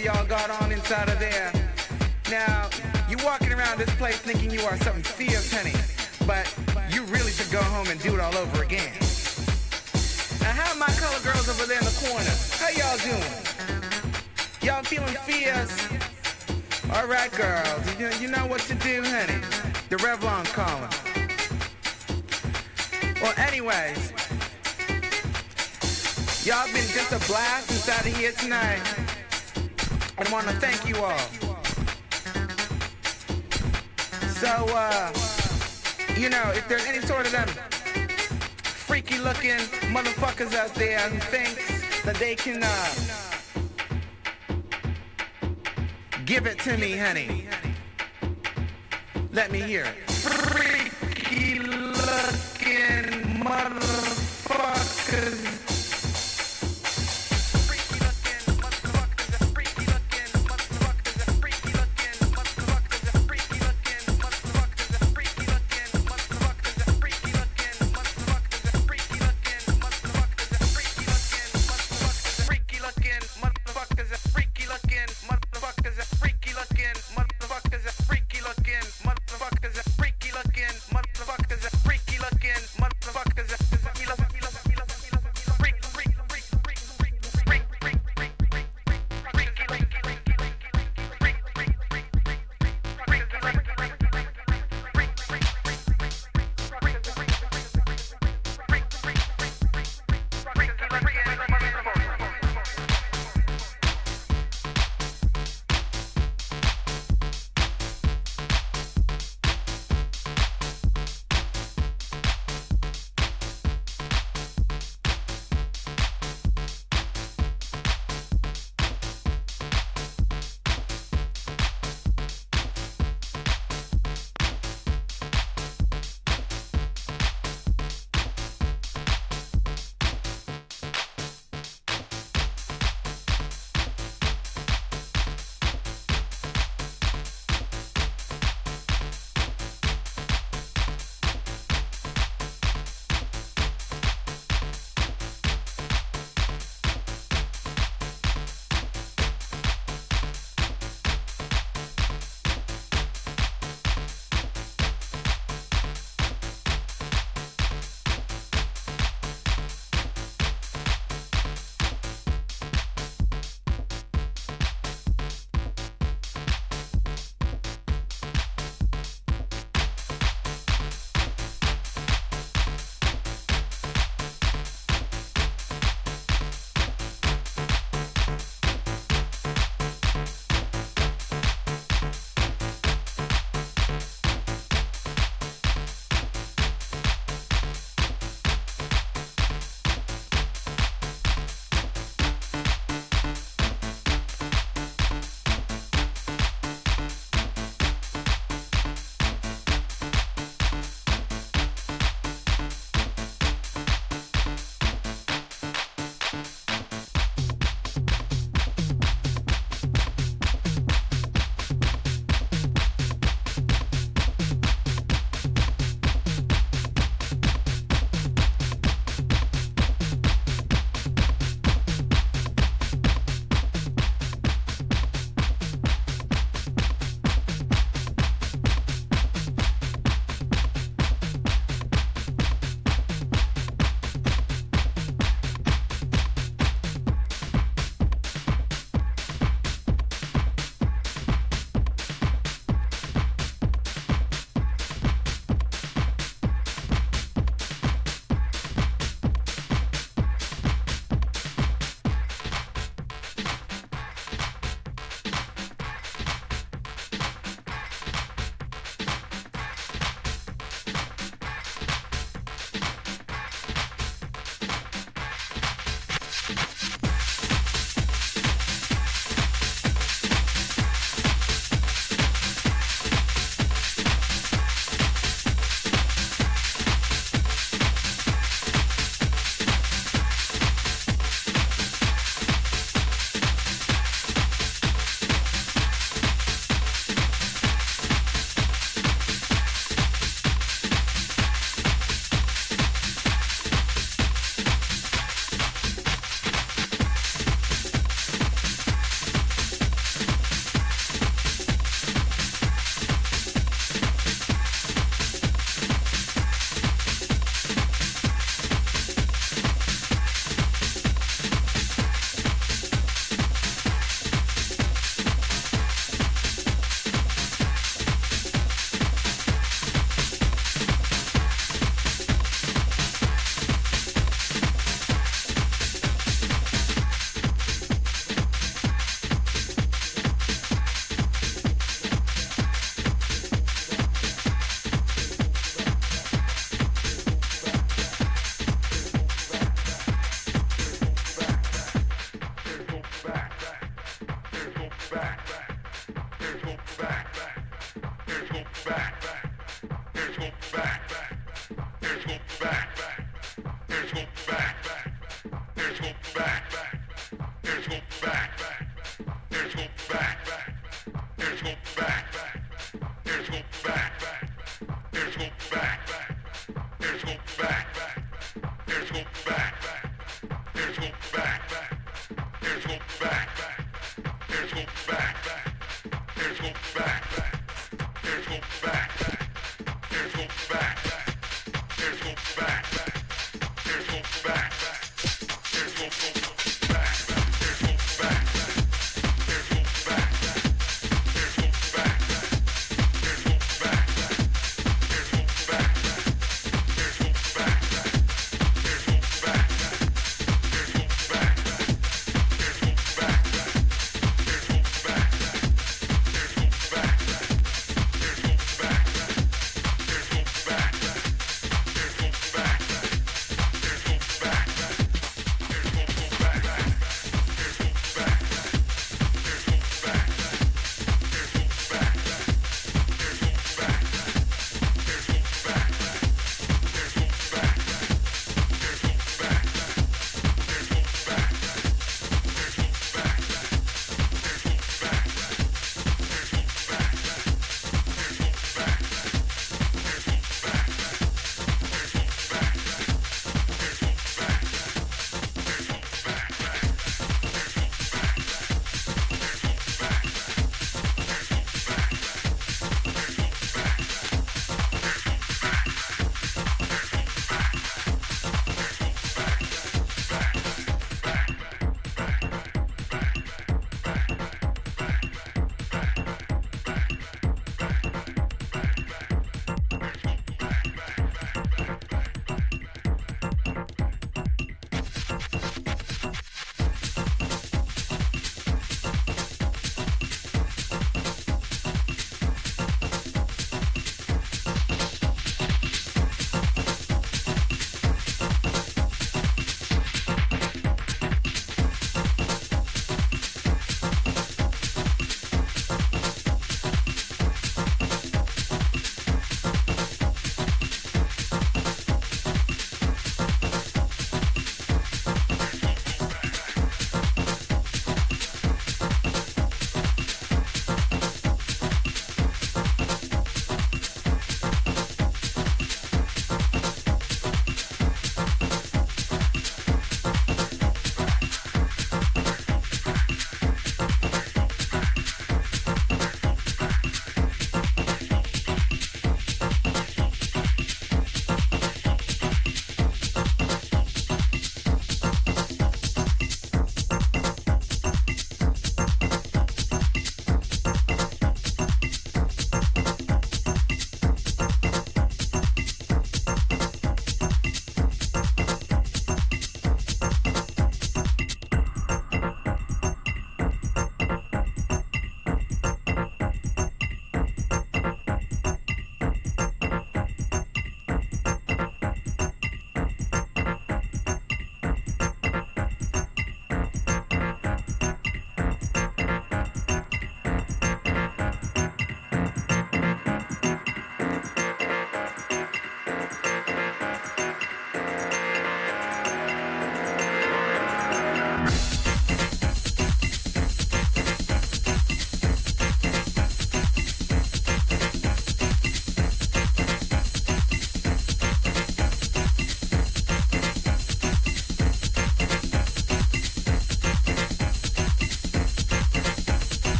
whatever y'all got on inside of there. Now, you walking around this place thinking you are something fierce, honey, but you really should go home and do it all over again. Now, how my color girls over there in the corner? How y'all doing? Y'all feeling fierce? All right, girls, you know, you know what to do, honey. The Revlon's calling. Well, anyways, y'all been just a blast inside of here tonight. I want to thank you all. So, uh, you know, if there's any sort of them freaky looking motherfuckers out there who thinks that they can, uh, give it to me, honey. Let me hear it. Freaky looking motherfuckers.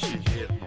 she hit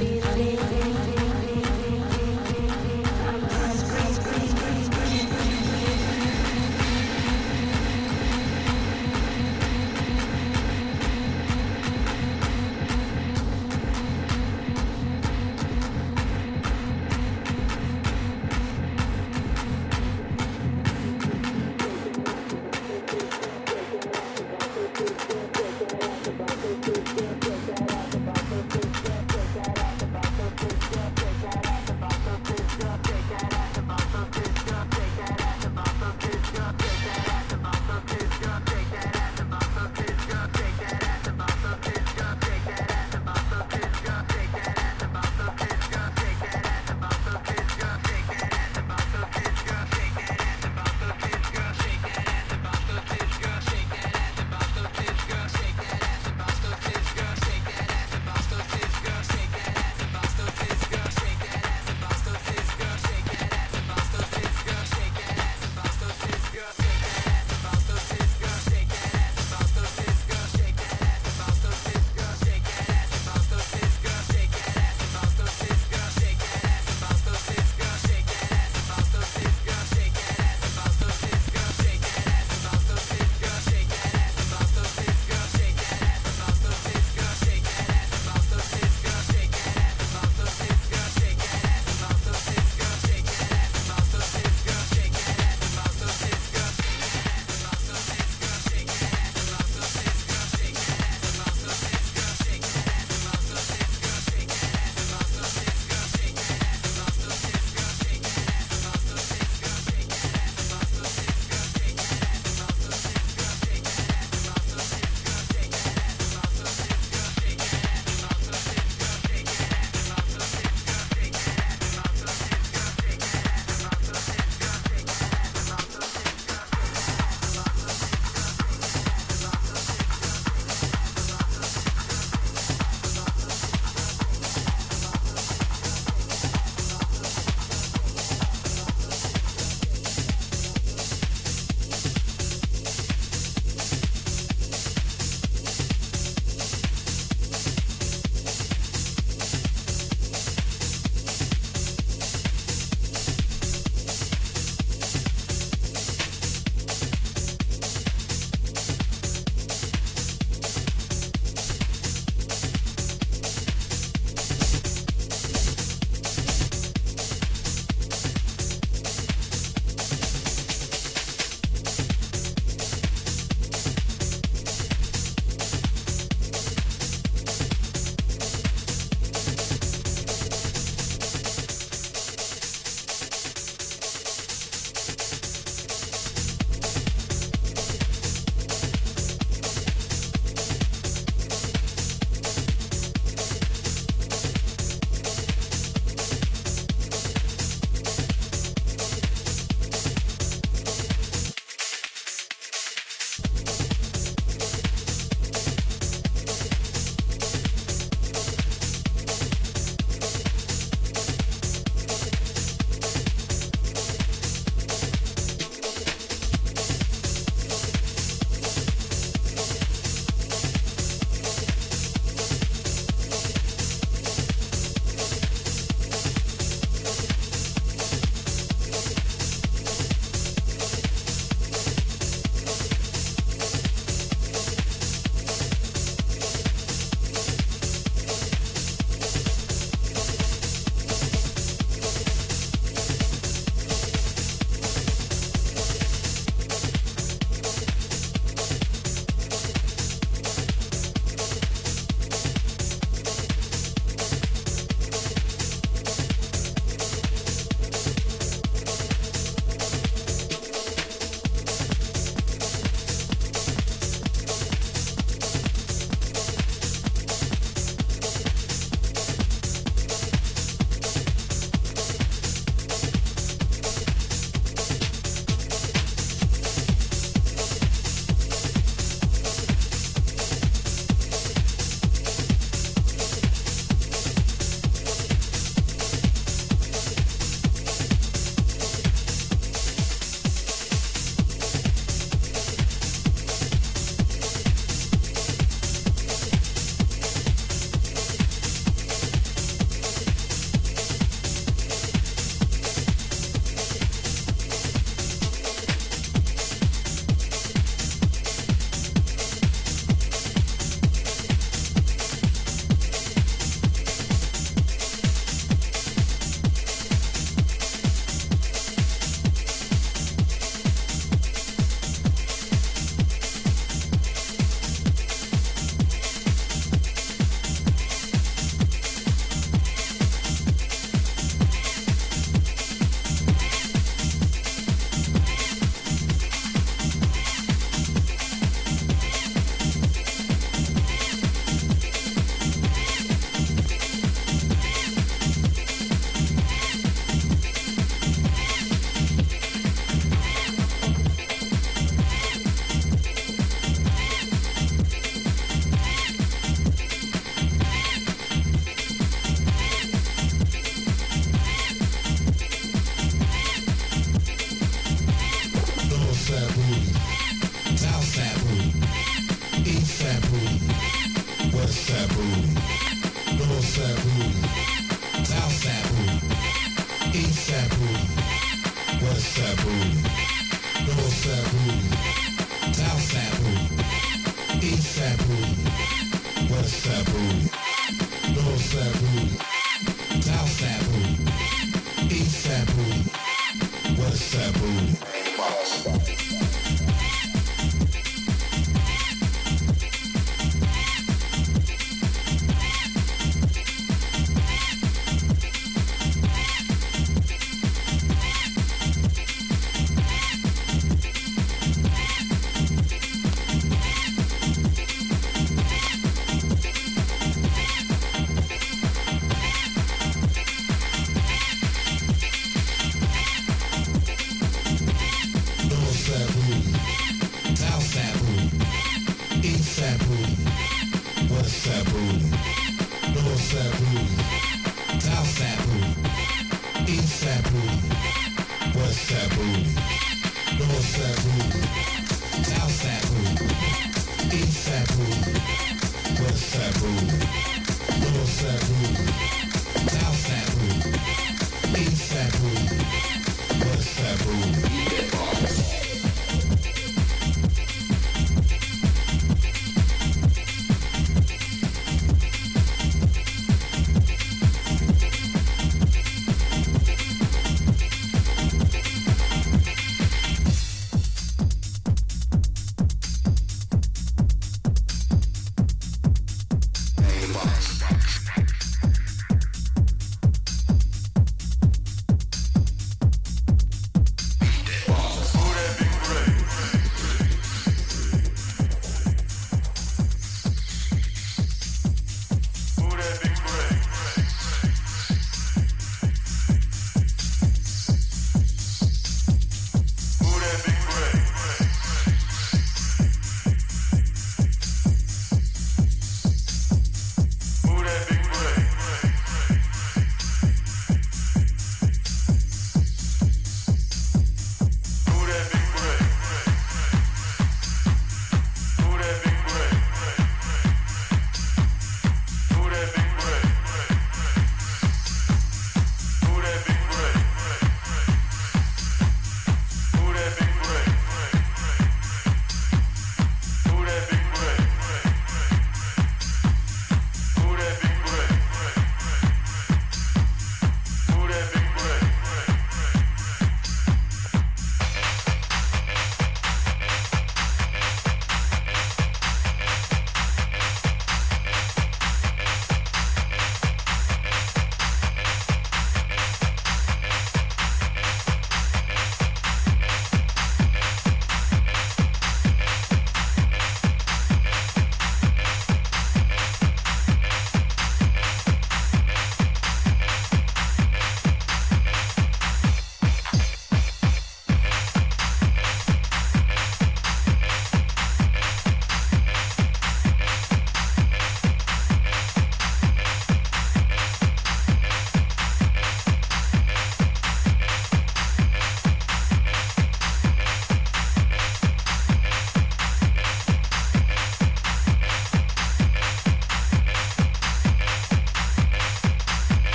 Get